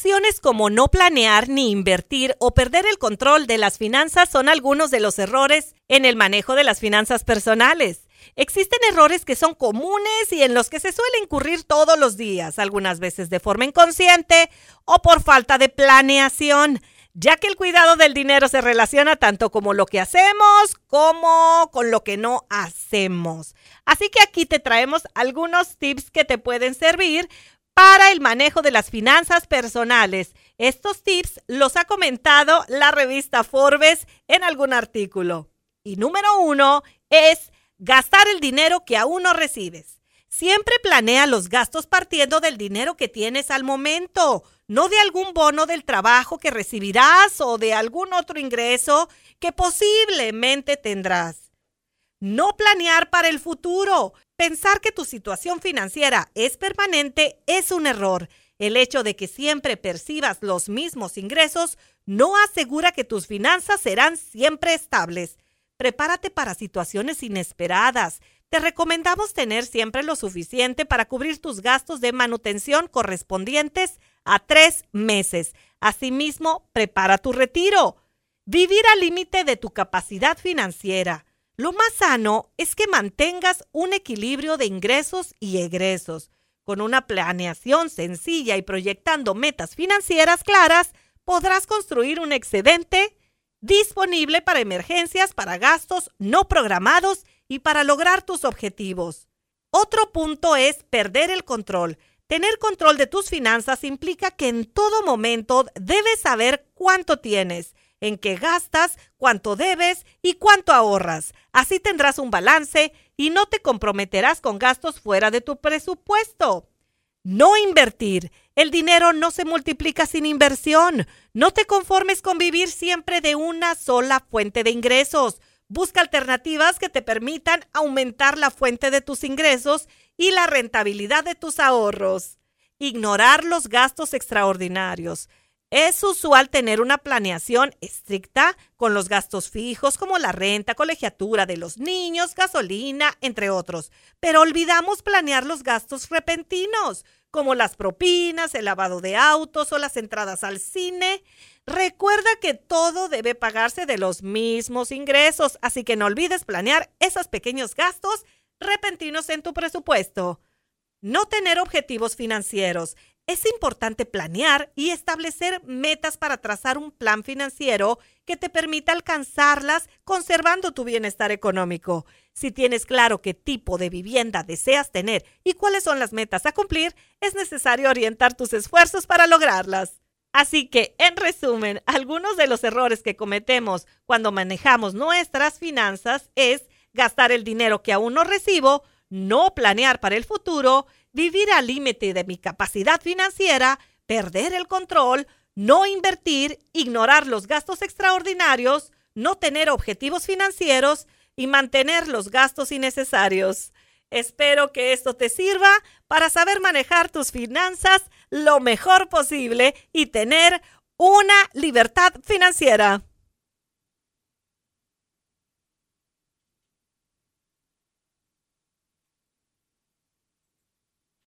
Acciones como no planear ni invertir o perder el control de las finanzas son algunos de los errores en el manejo de las finanzas personales. Existen errores que son comunes y en los que se suele incurrir todos los días, algunas veces de forma inconsciente o por falta de planeación, ya que el cuidado del dinero se relaciona tanto como lo que hacemos como con lo que no hacemos. Así que aquí te traemos algunos tips que te pueden servir para el manejo de las finanzas personales. Estos tips los ha comentado la revista Forbes en algún artículo. Y número uno es gastar el dinero que aún no recibes. Siempre planea los gastos partiendo del dinero que tienes al momento, no de algún bono del trabajo que recibirás o de algún otro ingreso que posiblemente tendrás. No planear para el futuro. Pensar que tu situación financiera es permanente es un error. El hecho de que siempre percibas los mismos ingresos no asegura que tus finanzas serán siempre estables. Prepárate para situaciones inesperadas. Te recomendamos tener siempre lo suficiente para cubrir tus gastos de manutención correspondientes a tres meses. Asimismo, prepara tu retiro. Vivir al límite de tu capacidad financiera. Lo más sano es que mantengas un equilibrio de ingresos y egresos. Con una planeación sencilla y proyectando metas financieras claras, podrás construir un excedente disponible para emergencias, para gastos no programados y para lograr tus objetivos. Otro punto es perder el control. Tener control de tus finanzas implica que en todo momento debes saber cuánto tienes en qué gastas, cuánto debes y cuánto ahorras. Así tendrás un balance y no te comprometerás con gastos fuera de tu presupuesto. No invertir. El dinero no se multiplica sin inversión. No te conformes con vivir siempre de una sola fuente de ingresos. Busca alternativas que te permitan aumentar la fuente de tus ingresos y la rentabilidad de tus ahorros. Ignorar los gastos extraordinarios. Es usual tener una planeación estricta con los gastos fijos como la renta, colegiatura de los niños, gasolina, entre otros, pero olvidamos planear los gastos repentinos como las propinas, el lavado de autos o las entradas al cine. Recuerda que todo debe pagarse de los mismos ingresos, así que no olvides planear esos pequeños gastos repentinos en tu presupuesto. No tener objetivos financieros. Es importante planear y establecer metas para trazar un plan financiero que te permita alcanzarlas conservando tu bienestar económico. Si tienes claro qué tipo de vivienda deseas tener y cuáles son las metas a cumplir, es necesario orientar tus esfuerzos para lograrlas. Así que, en resumen, algunos de los errores que cometemos cuando manejamos nuestras finanzas es gastar el dinero que aún no recibo, no planear para el futuro, vivir al límite de mi capacidad financiera, perder el control, no invertir, ignorar los gastos extraordinarios, no tener objetivos financieros y mantener los gastos innecesarios. Espero que esto te sirva para saber manejar tus finanzas lo mejor posible y tener una libertad financiera.